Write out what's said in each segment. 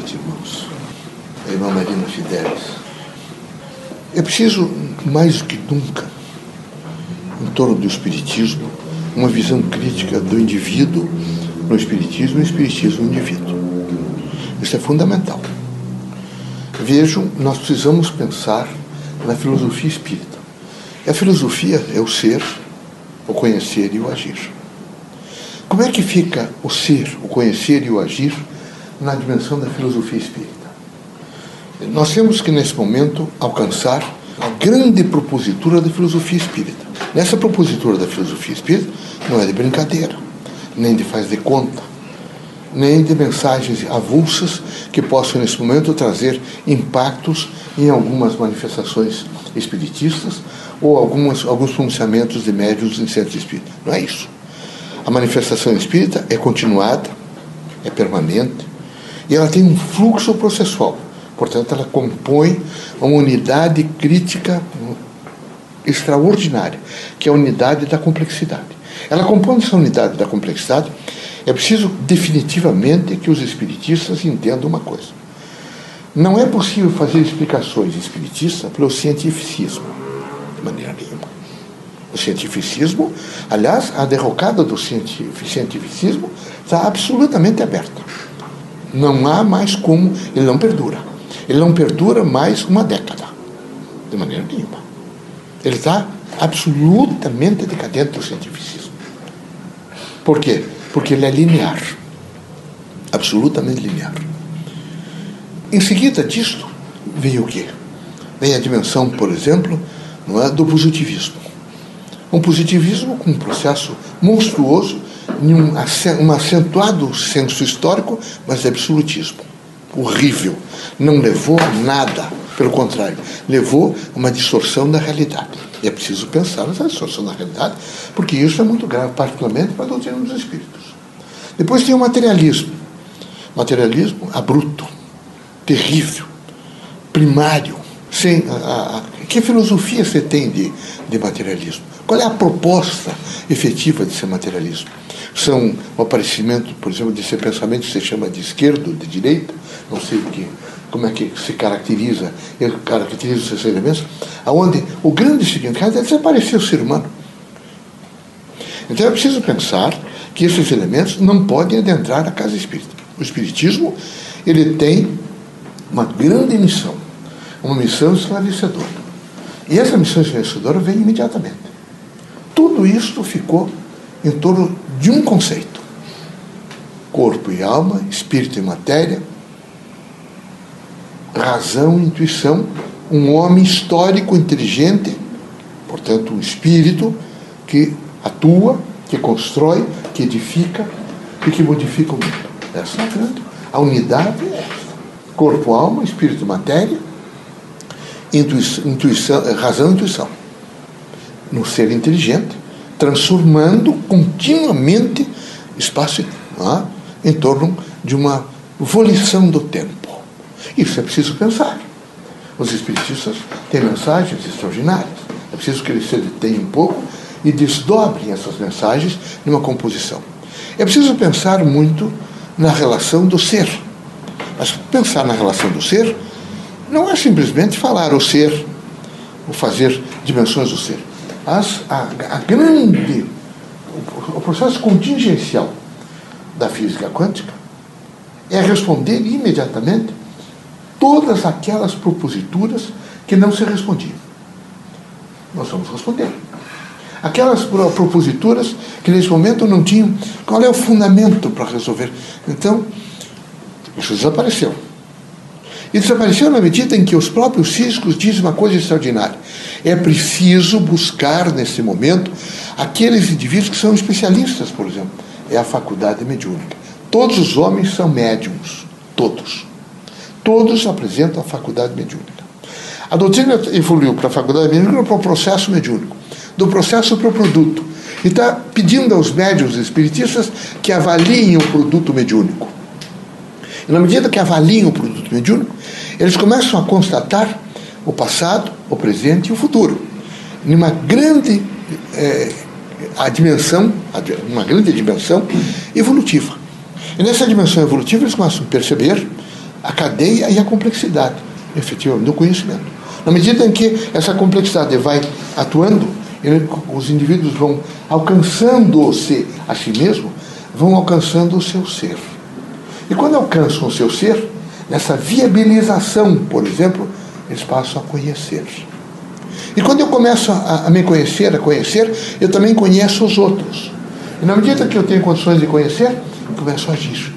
noite, irmãos. A irmã Marina Fidelis. É preciso, mais do que nunca, em torno do Espiritismo, uma visão crítica do indivíduo no Espiritismo e o Espiritismo no indivíduo. Isso é fundamental. Vejam, nós precisamos pensar na filosofia espírita. E a filosofia é o ser, o conhecer e o agir. Como é que fica o ser, o conhecer e o agir na dimensão da filosofia espírita? Nós temos que, nesse momento, alcançar a grande propositura da filosofia espírita. Nessa propositura da filosofia espírita, não é de brincadeira, nem de faz de conta, nem de mensagens avulsas que possam, nesse momento, trazer impactos em algumas manifestações espiritistas ou algumas, alguns pronunciamentos de médios em centros espíritas. Não é isso. A manifestação espírita é continuada, é permanente, e ela tem um fluxo processual. Portanto, ela compõe uma unidade crítica extraordinária, que é a unidade da complexidade. Ela compõe essa unidade da complexidade. É preciso definitivamente que os espiritistas entendam uma coisa. Não é possível fazer explicações espiritistas pelo cientificismo, de maneira nenhuma. O cientificismo, aliás, a derrocada do cientificismo está absolutamente aberta. Não há mais como, ele não perdura. Ele não perdura mais uma década, de maneira nenhuma. Ele está absolutamente decadente do cientificismo. Por quê? Porque ele é linear. Absolutamente linear. Em seguida disto, vem o quê? Vem a dimensão, por exemplo, não é, do positivismo. Um positivismo com um processo monstruoso, um, um acentuado senso histórico, mas absolutismo. Horrível. Não levou a nada. Pelo contrário, levou a uma distorção da realidade. E é preciso pensar nessa distorção da realidade, porque isso é muito grave, particularmente para a doutrina dos espíritos. Depois tem o materialismo. Materialismo abrupto, terrível, primário. Sem a, a, que filosofia você tem de, de materialismo? Qual é a proposta efetiva de ser materialismo? São o aparecimento, por exemplo, desse pensamento que se chama de esquerdo, de direita, não sei que, como é que se caracteriza, caracteriza os seus elementos, aonde o grande significado é desaparecer o ser humano. Então é preciso pensar que esses elementos não podem adentrar a casa espírita. O espiritismo, ele tem uma grande missão, uma missão esclarecedora. E essa missão esclarecedora vem imediatamente. Tudo isso ficou em torno de um conceito: corpo e alma, espírito e matéria, razão e intuição, um homem histórico, inteligente, portanto, um espírito que atua, que constrói, que edifica e que modifica o mundo. Essa é a grande. A unidade é essa. Corpo, alma, espírito, matéria, intuição, intuição razão e intuição. No ser inteligente, transformando continuamente espaço é? em torno de uma volição do tempo. Isso é preciso pensar. Os espiritistas têm mensagens extraordinárias. É preciso que eles se detenham um pouco e desdobrem essas mensagens numa composição. É preciso pensar muito na relação do ser. Mas pensar na relação do ser não é simplesmente falar o ser, ou fazer dimensões do ser. As, a, a grande, o, o processo contingencial da física quântica é responder imediatamente todas aquelas proposituras que não se respondiam. Nós vamos responder. Aquelas proposituras que nesse momento não tinham qual é o fundamento para resolver. Então, isso desapareceu. E desapareceu na medida em que os próprios físicos dizem uma coisa extraordinária. É preciso buscar, nesse momento, aqueles indivíduos que são especialistas, por exemplo. É a faculdade mediúnica. Todos os homens são médiums. Todos. Todos apresentam a faculdade mediúnica. A doutrina evoluiu para a faculdade mediúnica para o processo mediúnico, do processo para o produto. E está pedindo aos médios espiritistas que avaliem o produto mediúnico. E na medida que avaliem o produto mediúnico, eles começam a constatar o passado, o presente e o futuro. Numa grande é, a dimensão, uma grande dimensão evolutiva. E nessa dimensão evolutiva eles começam a perceber a cadeia e a complexidade, efetivamente, do conhecimento. Na medida em que essa complexidade vai atuando, os indivíduos vão alcançando-se a si mesmo, vão alcançando o seu ser. E quando alcançam o seu ser, nessa viabilização, por exemplo, eles passam a conhecer. E quando eu começo a, a me conhecer, a conhecer, eu também conheço os outros. E na medida que eu tenho condições de conhecer, eu começo a agir.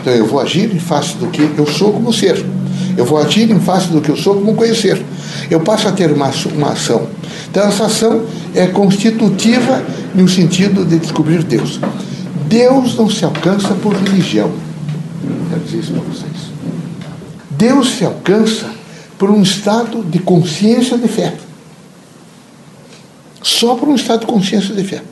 Então eu vou agir em face do que eu sou como ser. Eu vou agir em face do que eu sou como conhecer. Eu passo a ter uma, uma ação. Então essa ação é constitutiva no sentido de descobrir Deus. Deus não se alcança por religião. Quero dizer isso para vocês. Deus se alcança por um estado de consciência de fé. Só por um estado de consciência de fé.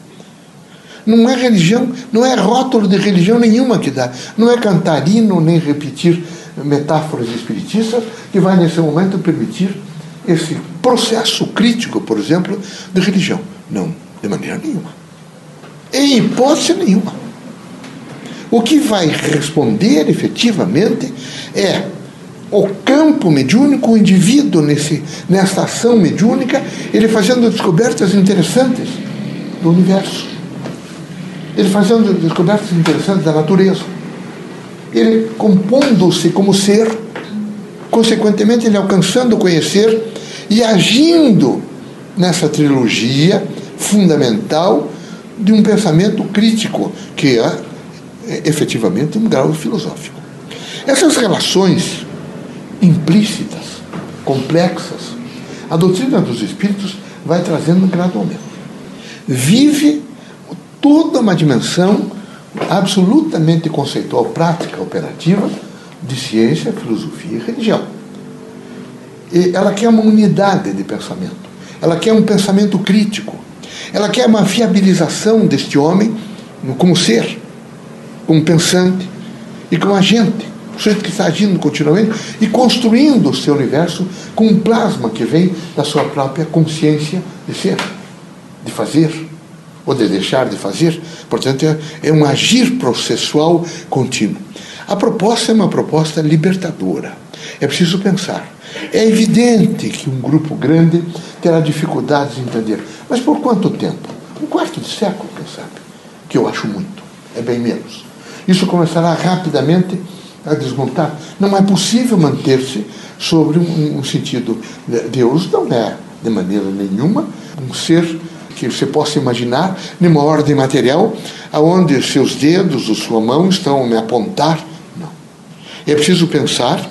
Não é religião, não é rótulo de religião nenhuma que dá. Não é cantarino nem repetir metáforas espiritistas que vai, nesse momento, permitir esse processo crítico, por exemplo, de religião. Não, de maneira nenhuma. Em hipótese nenhuma. O que vai responder efetivamente é o campo mediúnico, o indivíduo nesse, nessa ação mediúnica, ele fazendo descobertas interessantes do universo. Ele fazendo descobertas interessantes da natureza. Ele compondo-se como ser, consequentemente, ele alcançando conhecer e agindo nessa trilogia fundamental de um pensamento crítico, que é efetivamente um grau filosófico. Essas relações implícitas, complexas, a doutrina dos espíritos vai trazendo gradualmente. Vive toda uma dimensão absolutamente conceitual, prática, operativa de ciência, filosofia e religião. E ela quer uma unidade de pensamento. Ela quer um pensamento crítico. Ela quer uma viabilização deste homem como ser, como pensante e como agente o sujeito que está agindo continuamente e construindo o seu universo com um plasma que vem da sua própria consciência de ser, de fazer ou de deixar de fazer. Portanto, é, é um agir processual contínuo. A proposta é uma proposta libertadora. É preciso pensar. É evidente que um grupo grande terá dificuldades em entender. Mas por quanto tempo? Um quarto de século, quem sabe? Que eu acho muito. É bem menos. Isso começará rapidamente a desmontar. Não é possível manter-se sobre um, um sentido. Deus não é, de maneira nenhuma, um ser que você possa imaginar numa ordem material aonde seus dedos ou sua mão estão a me apontar. Não. É preciso pensar,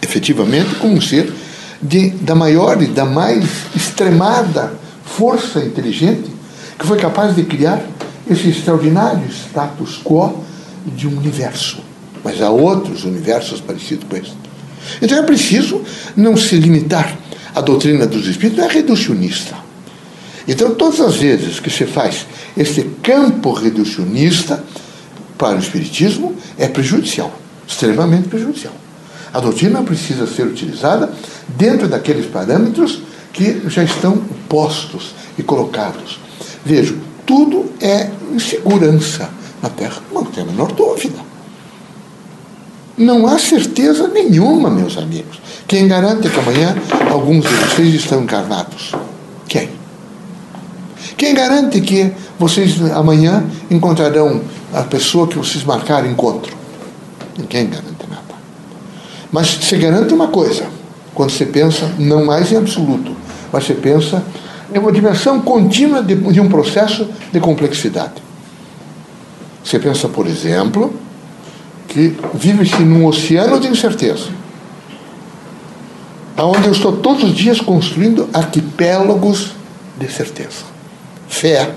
efetivamente, como um ser de, da maior e da mais extremada força inteligente que foi capaz de criar esse extraordinário status quo de um universo mas há outros universos parecidos com esse. Então é preciso não se limitar. A doutrina dos espíritos é reducionista. Então, todas as vezes que se faz esse campo reducionista para o espiritismo, é prejudicial, extremamente prejudicial. A doutrina precisa ser utilizada dentro daqueles parâmetros que já estão postos e colocados. Vejo, tudo é segurança na Terra, não tem a menor dúvida. Não há certeza nenhuma, meus amigos. Quem garante que amanhã alguns de vocês estão encarnados? Quem? Quem garante que vocês amanhã encontrarão a pessoa que vocês marcaram encontro? Ninguém garante nada. Mas se garante uma coisa, quando você pensa não mais em absoluto, mas você pensa em uma dimensão contínua de, de um processo de complexidade. Você pensa, por exemplo, que vive-se num oceano de incerteza, onde eu estou todos os dias construindo arquipélagos de certeza. Fé,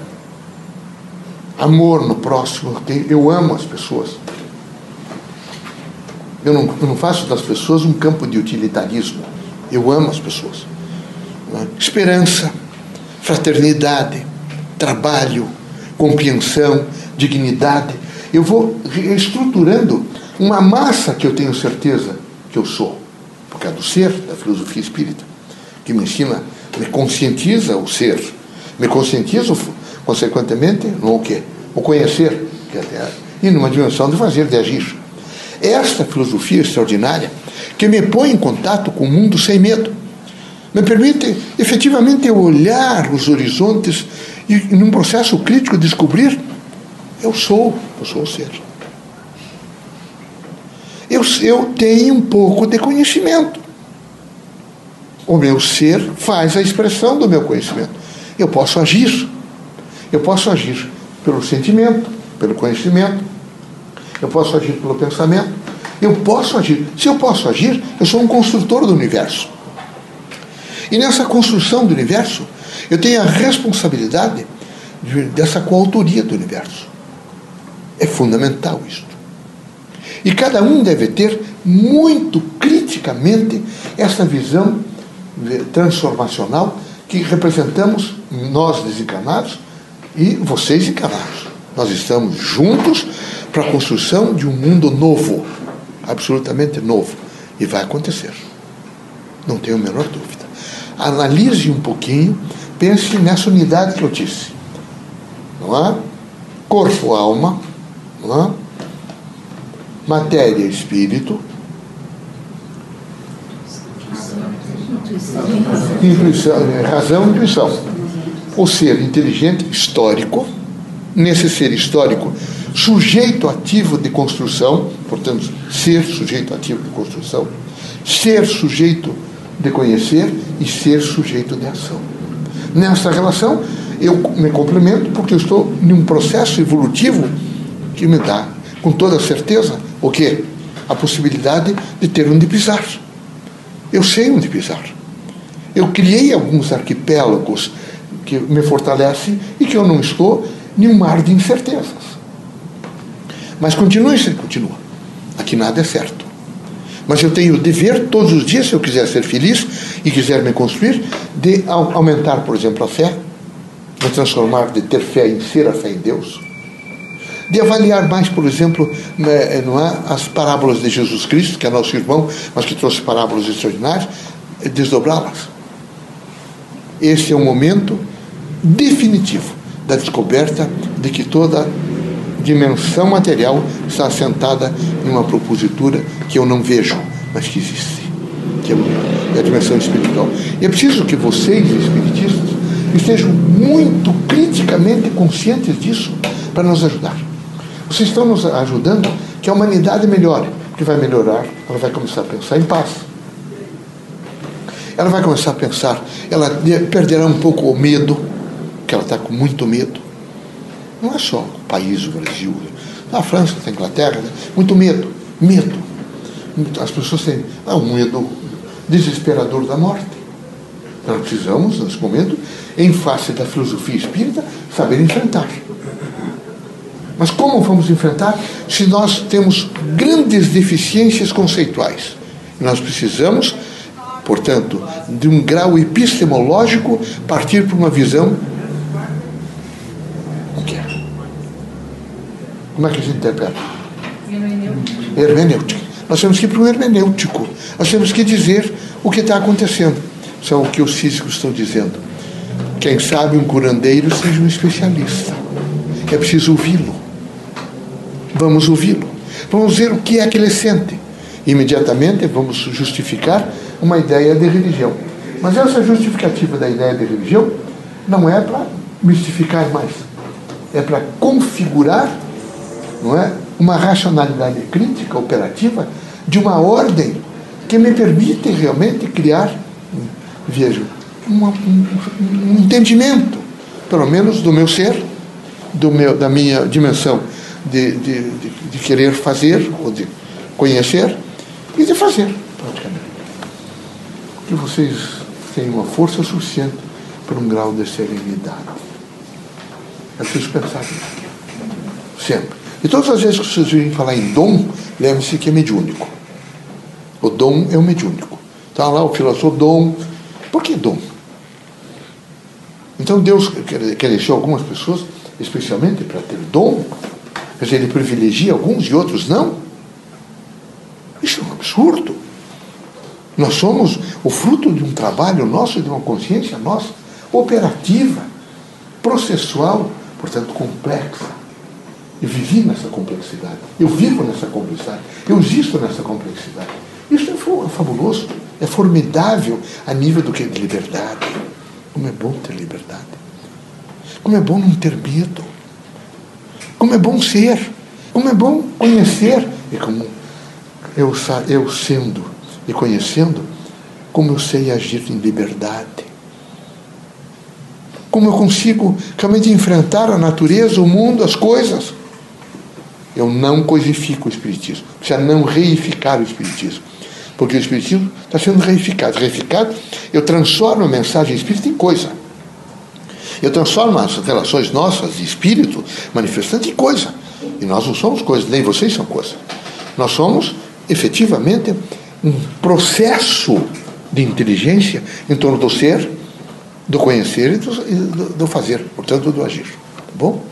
amor no próximo, eu amo as pessoas. Eu não, eu não faço das pessoas um campo de utilitarismo. Eu amo as pessoas. Né? Esperança, fraternidade, trabalho, compreensão, dignidade eu vou estruturando uma massa que eu tenho certeza que eu sou, por causa do ser, da filosofia espírita, que me ensina, me conscientiza o ser, me conscientiza, consequentemente, no o quê? O conhecer, que até, e numa dimensão de fazer, de agir. esta filosofia extraordinária que me põe em contato com o mundo sem medo. Me permite efetivamente olhar os horizontes e, num processo crítico, descobrir: eu sou, eu sou o ser. Eu, eu tenho um pouco de conhecimento. O meu ser faz a expressão do meu conhecimento. Eu posso agir. Eu posso agir pelo sentimento, pelo conhecimento. Eu posso agir pelo pensamento. Eu posso agir. Se eu posso agir, eu sou um construtor do universo. E nessa construção do universo, eu tenho a responsabilidade de, dessa coautoria do universo. É fundamental isto. E cada um deve ter muito criticamente essa visão transformacional que representamos nós desencarnados e vocês encarnados. Nós estamos juntos para a construção de um mundo novo, absolutamente novo. E vai acontecer. Não tenho a menor dúvida. Analise um pouquinho, pense nessa unidade que eu disse. Não é? Corpo, alma, não é? matéria, espírito, Intuição, é, razão intuição. O ser inteligente, histórico, nesse ser histórico, sujeito ativo de construção, portanto, ser sujeito ativo de construção, ser sujeito de conhecer e ser sujeito de ação. Nessa relação, eu me complemento porque eu estou em um processo evolutivo que me dá, com toda certeza, o quê? A possibilidade de ter onde pisar. Eu sei onde pisar. Eu criei alguns arquipélagos que me fortalecem e que eu não estou em um mar de incertezas. Mas continue se continua. Aqui nada é certo. Mas eu tenho o dever, todos os dias, se eu quiser ser feliz e quiser me construir, de aumentar, por exemplo, a fé, de transformar, de ter fé em ser a fé em Deus, de avaliar mais, por exemplo, não é, as parábolas de Jesus Cristo, que é nosso irmão, mas que trouxe parábolas extraordinárias, desdobrá-las. Esse é o momento definitivo da descoberta de que toda dimensão material está assentada em uma propositura que eu não vejo, mas que existe, que é a dimensão espiritual. E é preciso que vocês, espiritistas, estejam muito criticamente conscientes disso para nos ajudar. Vocês estão nos ajudando que a humanidade melhore, que vai melhorar, ela vai começar a pensar em paz ela vai começar a pensar, ela perderá um pouco o medo, que ela está com muito medo. Não é só país, o Brasil, a França, a Inglaterra, né? muito medo, medo. As pessoas têm ah, um medo desesperador da morte. Nós precisamos, nesse momento, em face da filosofia espírita, saber enfrentar. Mas como vamos enfrentar se nós temos grandes deficiências conceituais? Nós precisamos portanto, de um grau epistemológico, partir para uma visão. O que é? Como é que a gente interpreta? Hermenêutica. Nós temos que ir para um hermenêutico. Nós temos que dizer o que está acontecendo. São o que os físicos estão dizendo. Quem sabe um curandeiro seja um especialista. É preciso ouvi-lo. Vamos ouvi-lo. Vamos ver o que é que ele sente. Imediatamente vamos justificar uma ideia de religião. Mas essa justificativa da ideia de religião não é para mistificar mais, é para configurar não é, uma racionalidade crítica, operativa, de uma ordem que me permite realmente criar, uma, um, um entendimento, pelo menos do meu ser, do meu, da minha dimensão de, de, de, de querer fazer, ou de conhecer, e de fazer, praticamente que vocês tenham uma força suficiente para um grau de serenidade. É preciso pensar. Sempre. E todas as vezes que vocês virem falar em dom, lembre-se que é mediúnico. O dom é o mediúnico. Está lá o filósofo dom. Por que dom? Então Deus quer eleger algumas pessoas, especialmente para ter dom. Quer dizer, ele privilegia alguns e outros não. Isso é um absurdo. Nós somos o fruto de um trabalho nosso, de uma consciência nossa, operativa, processual, portanto complexa. Eu vivi nessa complexidade. Eu vivo nessa complexidade. Eu existo nessa complexidade. Isso é fabuloso. É formidável a nível do que de liberdade. Como é bom ter liberdade. Como é bom não ter medo. Como é bom ser. Como é bom conhecer. E como eu, eu sendo e conhecendo, como eu sei agir em liberdade. Como eu consigo realmente enfrentar a natureza, o mundo, as coisas. Eu não coisifico o Espiritismo. Precisa não reificar o Espiritismo. Porque o Espiritismo está sendo reificado. Reificado, eu transformo a mensagem espírita em coisa. Eu transformo as relações nossas de espírito manifestante em coisa. E nós não somos coisas, nem vocês são coisa. Nós somos, efetivamente, um processo de inteligência em torno do ser, do conhecer e do, do, do fazer, portanto, do agir. Tá bom?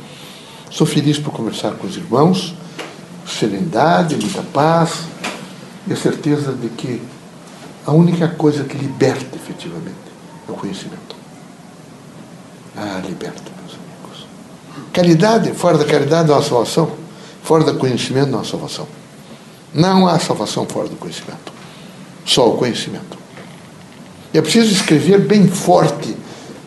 Sou feliz por conversar com os irmãos, serenidade, muita paz e a certeza de que a única coisa que liberta efetivamente é o conhecimento. Ah, liberta, meus amigos. Caridade, fora da caridade não há salvação. Fora do conhecimento não há salvação. Não há salvação fora do conhecimento. Só o conhecimento. E é preciso escrever bem forte,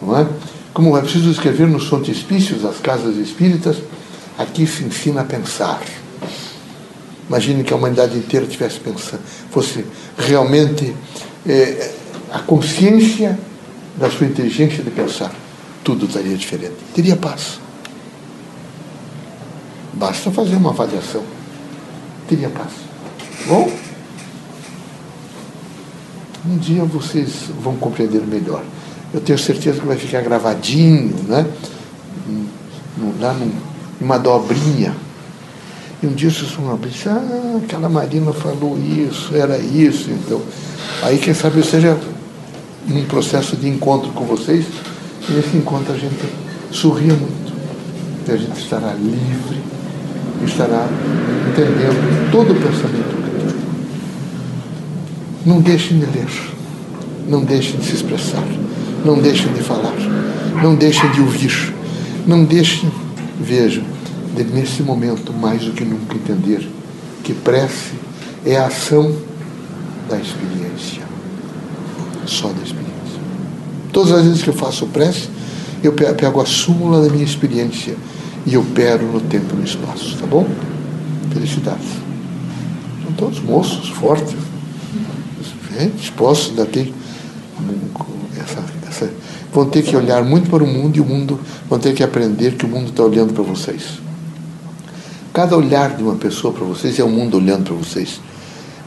não é? Como é preciso escrever nos frontispícios das casas espíritas, aqui se ensina a pensar. Imagine que a humanidade inteira tivesse pensando, fosse realmente é, a consciência da sua inteligência de pensar. Tudo estaria diferente. Teria paz. Basta fazer uma avaliação. Teria paz. Bom? Um dia vocês vão compreender melhor. Eu tenho certeza que vai ficar gravadinho, né? Lá numa dobrinha e um dia vocês vão abrir, ah, aquela Marina falou isso, era isso, então. Aí quem sabe eu seja num processo de encontro com vocês, e nesse encontro a gente sorria muito. E a gente estará livre, estará entendendo todo o pensamento crítico. Não deixem de ler, não deixem de se expressar, não deixem de falar, não deixem de ouvir, não deixem, vejam, de, nesse momento, mais do que nunca, entender que prece é a ação da experiência. Só da experiência. Todas as vezes que eu faço prece, eu pego a súmula da minha experiência e opero no tempo e no espaço, tá bom? Felicidades. São todos moços, fortes, dispostos, ainda tem vão ter que olhar muito para o mundo e o mundo vão ter que aprender que o mundo está olhando para vocês. Cada olhar de uma pessoa para vocês é o mundo olhando para vocês.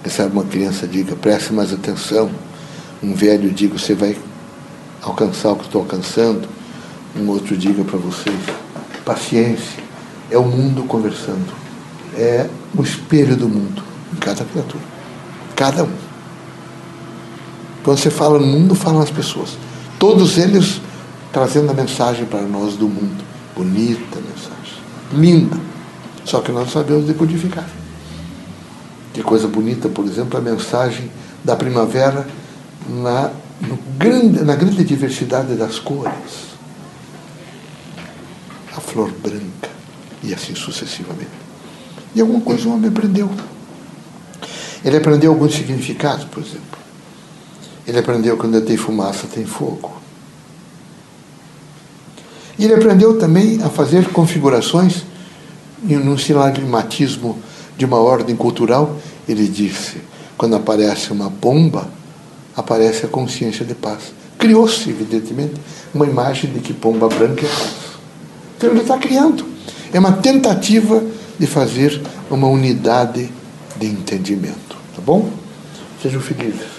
Sabe uma criança diga, preste mais atenção. Um velho diga, você vai alcançar o que estou alcançando. Um outro diga para vocês, paciência. É o mundo conversando. É o espelho do mundo em cada criatura. Cada um. Quando você fala no mundo, falam as pessoas. Todos eles trazendo a mensagem para nós do mundo. Bonita mensagem. Linda. Só que nós sabemos decodificar. Que coisa bonita, por exemplo, a mensagem da primavera na, grande, na grande diversidade das cores. A flor branca e assim sucessivamente. E alguma coisa o homem aprendeu. Ele aprendeu alguns significados, por exemplo. Ele aprendeu que onde tem fumaça tem fogo. E ele aprendeu também a fazer configurações num sinagmatismo de uma ordem cultural, ele disse: quando aparece uma bomba, aparece a consciência de paz. Criou-se, evidentemente, uma imagem de que pomba branca é paz. Então ele está criando. É uma tentativa de fazer uma unidade de entendimento. Tá bom? Sejam felizes.